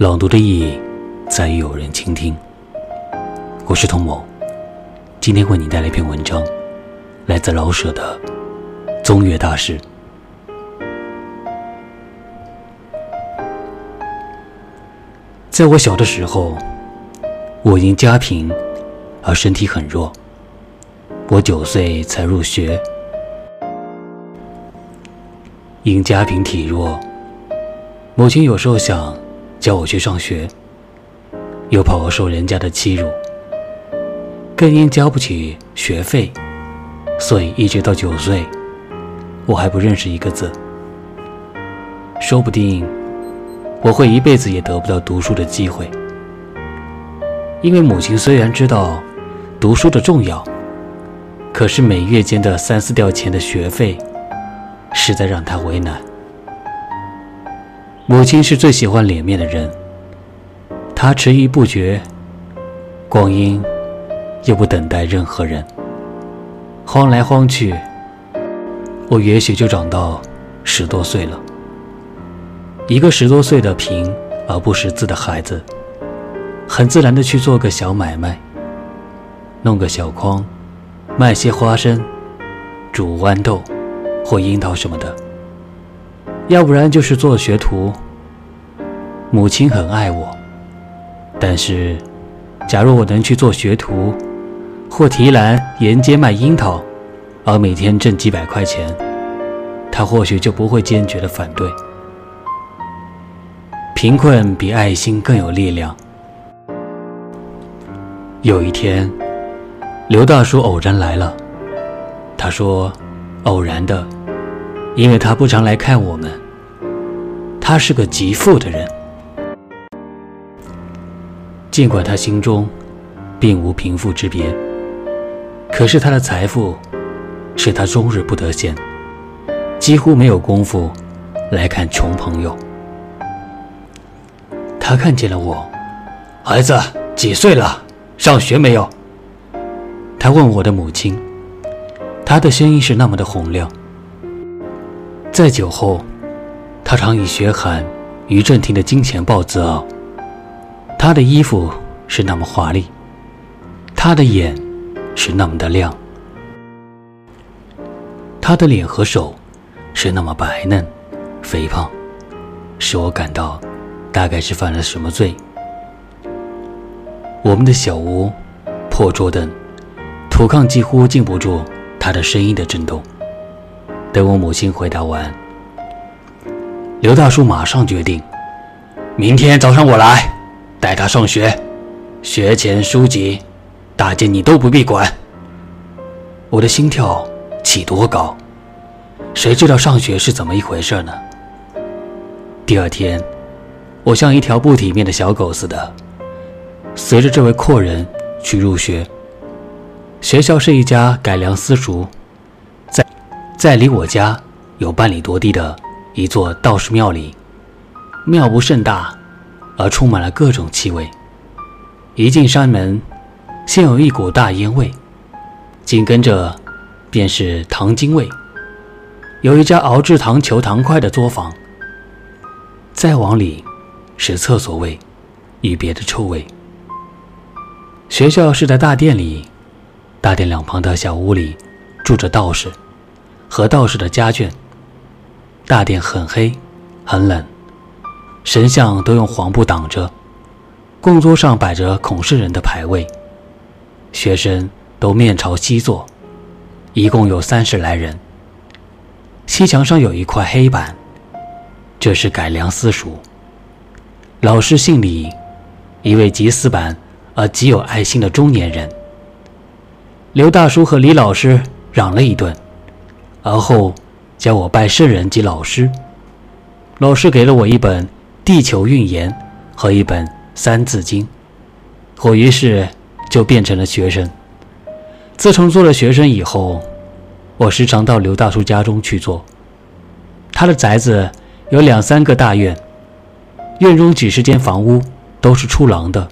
朗读的意义在于有人倾听。我是童某，今天为你带来一篇文章，来自老舍的《宗岳大师》。在我小的时候，我因家贫而身体很弱。我九岁才入学，因家贫体弱，母亲有时候想叫我去上学，又怕我受人家的欺辱，更因交不起学费，所以一直到九岁，我还不认识一个字。说不定我会一辈子也得不到读书的机会，因为母亲虽然知道读书的重要。可是每月间的三四吊钱的学费，实在让她为难。母亲是最喜欢脸面的人，她迟疑不决，光阴又不等待任何人，晃来晃去，我也许就长到十多岁了。一个十多岁的贫而不识字的孩子，很自然的去做个小买卖，弄个小筐。卖些花生、煮豌豆或樱桃什么的，要不然就是做学徒。母亲很爱我，但是，假如我能去做学徒，或提篮沿街卖樱桃，而每天挣几百块钱，她或许就不会坚决的反对。贫困比爱心更有力量。有一天。刘大叔偶然来了，他说：“偶然的，因为他不常来看我们。他是个极富的人，尽管他心中并无贫富之别，可是他的财富使他终日不得闲，几乎没有功夫来看穷朋友。他看见了我，孩子几岁了？上学没有？”他问我的母亲，他的声音是那么的洪亮。在酒后，他常以学喊于正廷的金钱豹自傲。他的衣服是那么华丽，他的眼是那么的亮，他的脸和手是那么白嫩、肥胖，使我感到大概是犯了什么罪。我们的小屋破桌凳。土炕几乎禁不住他的声音的震动。等我母亲回答完，刘大叔马上决定：明天早上我来带他上学，学前书籍、大件你都不必管。我的心跳起多高，谁知道上学是怎么一回事呢？第二天，我像一条不体面的小狗似的，随着这位阔人去入学。学校是一家改良私塾，在离我家有半里多地的一座道士庙里，庙不甚大，而充满了各种气味。一进山门，先有一股大烟味，紧跟着便是糖精味，有一家熬制糖球糖块的作坊。再往里是厕所味与别的臭味。学校是在大殿里。大殿两旁的小屋里，住着道士和道士的家眷。大殿很黑，很冷，神像都用黄布挡着。供桌上摆着孔圣人的牌位，学生都面朝西坐，一共有三十来人。西墙上有一块黑板，这是改良私塾。老师姓李，一位极死板而极有爱心的中年人。刘大叔和李老师嚷了一顿，而后教我拜圣人及老师。老师给了我一本《地球运言》和一本《三字经》，我于是就变成了学生。自从做了学生以后，我时常到刘大叔家中去做。他的宅子有两三个大院，院中几十间房屋都是出廊的，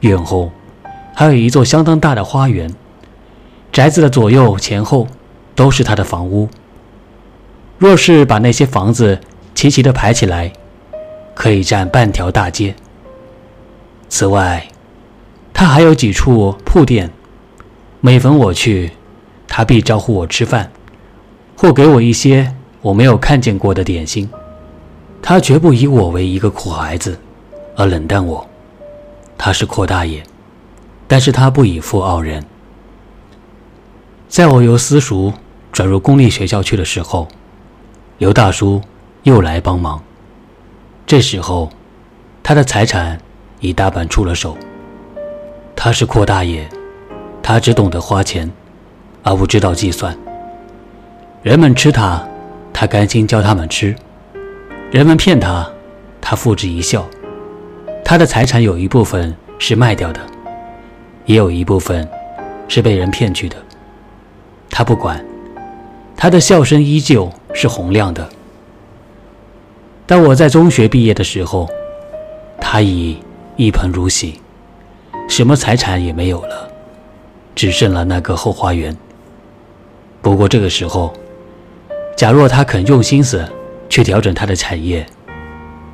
院后还有一座相当大的花园。宅子的左右前后都是他的房屋。若是把那些房子齐齐地排起来，可以占半条大街。此外，他还有几处铺店，每逢我去，他必招呼我吃饭，或给我一些我没有看见过的点心。他绝不以我为一个苦孩子而冷淡我。他是阔大爷，但是他不以富傲人。在我由私塾转入公立学校去的时候，刘大叔又来帮忙。这时候，他的财产已大半出了手。他是阔大爷，他只懂得花钱，而不知道计算。人们吃他，他甘心教他们吃；人们骗他，他付之一笑。他的财产有一部分是卖掉的，也有一部分是被人骗去的。他不管，他的笑声依旧是洪亮的。当我在中学毕业的时候，他已一贫如洗，什么财产也没有了，只剩了那个后花园。不过这个时候，假若他肯用心思去调整他的产业，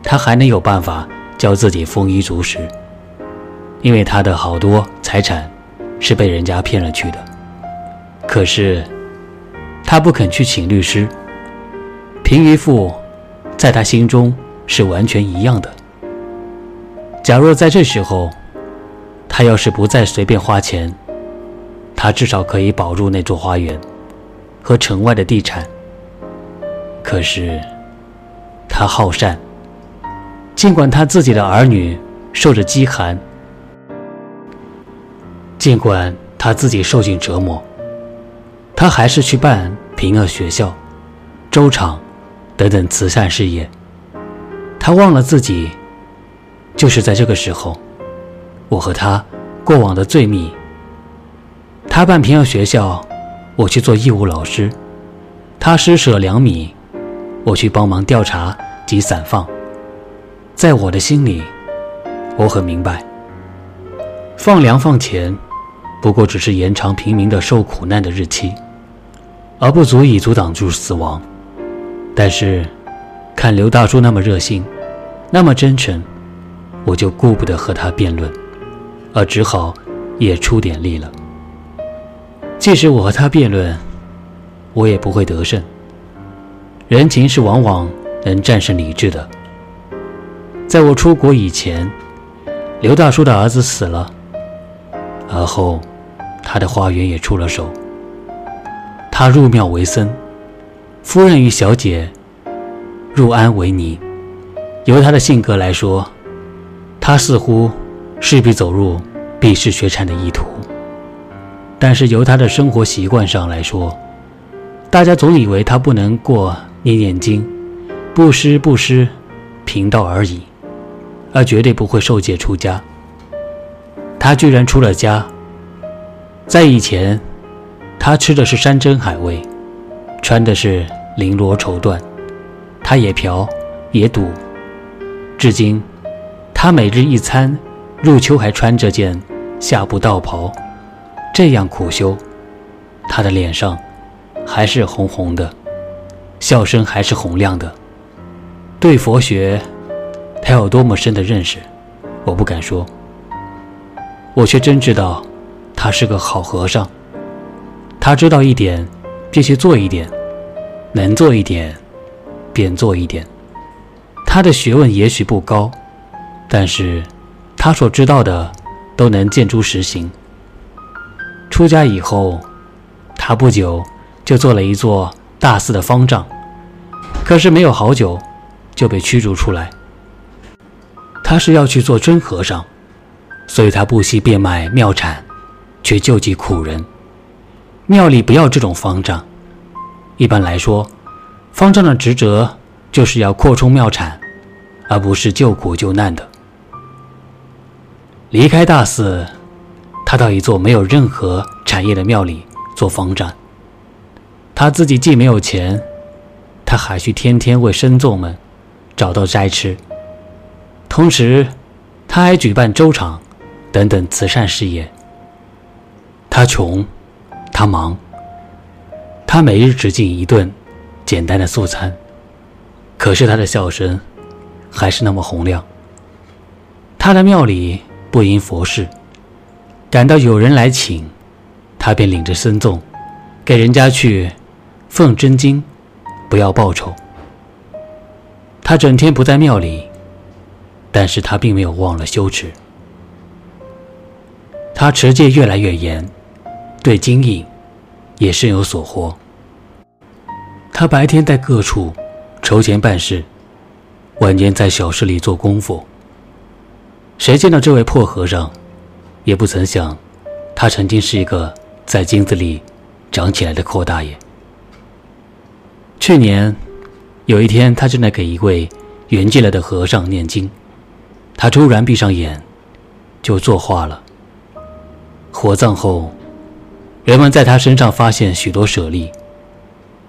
他还能有办法教自己丰衣足食，因为他的好多财产是被人家骗了去的。可是他不肯去请律师，贫与富。在他心中是完全一样的。假若在这时候，他要是不再随便花钱，他至少可以保住那座花园和城外的地产。可是他好善，尽管他自己的儿女受着饥寒，尽管他自己受尽折磨，他还是去办平乐学校、粥厂。等等慈善事业，他忘了自己。就是在这个时候，我和他过往的最密。他办平遥学校，我去做义务老师；他施舍两米，我去帮忙调查及散放。在我的心里，我很明白，放粮放钱，不过只是延长平民的受苦难的日期，而不足以阻挡住死亡。但是，看刘大叔那么热心，那么真诚，我就顾不得和他辩论，而只好也出点力了。即使我和他辩论，我也不会得胜。人情是往往能战胜理智的。在我出国以前，刘大叔的儿子死了，而后他的花园也出了手。他入庙为僧。夫人与小姐入安为尼。由他的性格来说，他似乎势必走入避世学禅的意图。但是由他的生活习惯上来说，大家总以为他不能过念念经、布施布施、贫道而已，而绝对不会受戒出家。他居然出了家。在以前，他吃的是山珍海味。穿的是绫罗绸缎，他也嫖，也赌。至今，他每日一餐，入秋还穿着件夏布道袍，这样苦修，他的脸上还是红红的，笑声还是洪亮的。对佛学，他有多么深的认识，我不敢说。我却真知道，他是个好和尚。他知道一点。必须做一点，能做一点，便做一点。他的学问也许不高，但是他所知道的都能见诸实行。出家以后，他不久就做了一座大寺的方丈，可是没有好久就被驱逐出来。他是要去做真和尚，所以他不惜变卖庙产，去救济苦人。庙里不要这种方丈。一般来说，方丈的职责就是要扩充庙产，而不是救苦救难的。离开大寺，他到一座没有任何产业的庙里做方丈。他自己既没有钱，他还需天天为僧众们找到斋吃。同时，他还举办粥厂等等慈善事业。他穷。他忙，他每日只进一顿简单的素餐，可是他的笑声还是那么洪亮。他的庙里不迎佛事，感到有人来请，他便领着僧众，给人家去奉真经，不要报酬。他整天不在庙里，但是他并没有忘了羞耻。他持戒越来越严，对经营也深有所获。他白天在各处筹钱办事，晚间在小室里做功夫。谁见到这位破和尚，也不曾想，他曾经是一个在金子里长起来的阔大爷。去年。有一天，他正在给一位圆寂了的和尚念经，他突然闭上眼，就作画了。火葬后，人们在他身上发现许多舍利。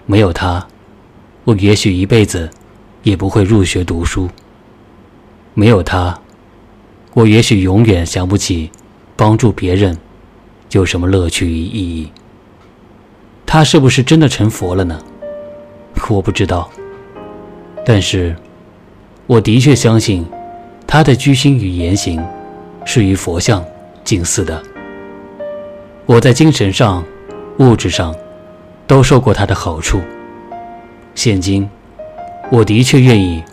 没有他，我也许一辈子也不会入学读书。没有他，我也许永远想不起帮助别人有什么乐趣与意义。他是不是真的成佛了呢？我不知道。但是，我的确相信，他的居心与言行是与佛像近似的。我在精神上、物质上都受过他的好处。现今，我的确愿意，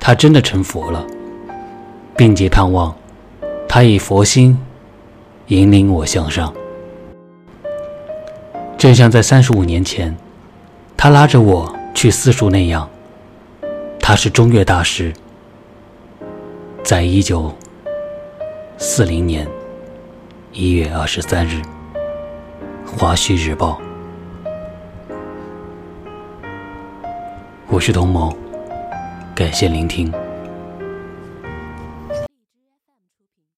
他真的成佛了，并且盼望他以佛心引领我向上，正像在三十五年前，他拉着我去私塾那样。他是中岳大师，在一九四零年一月二十三日，《华西日报》。我是童某，感谢聆听。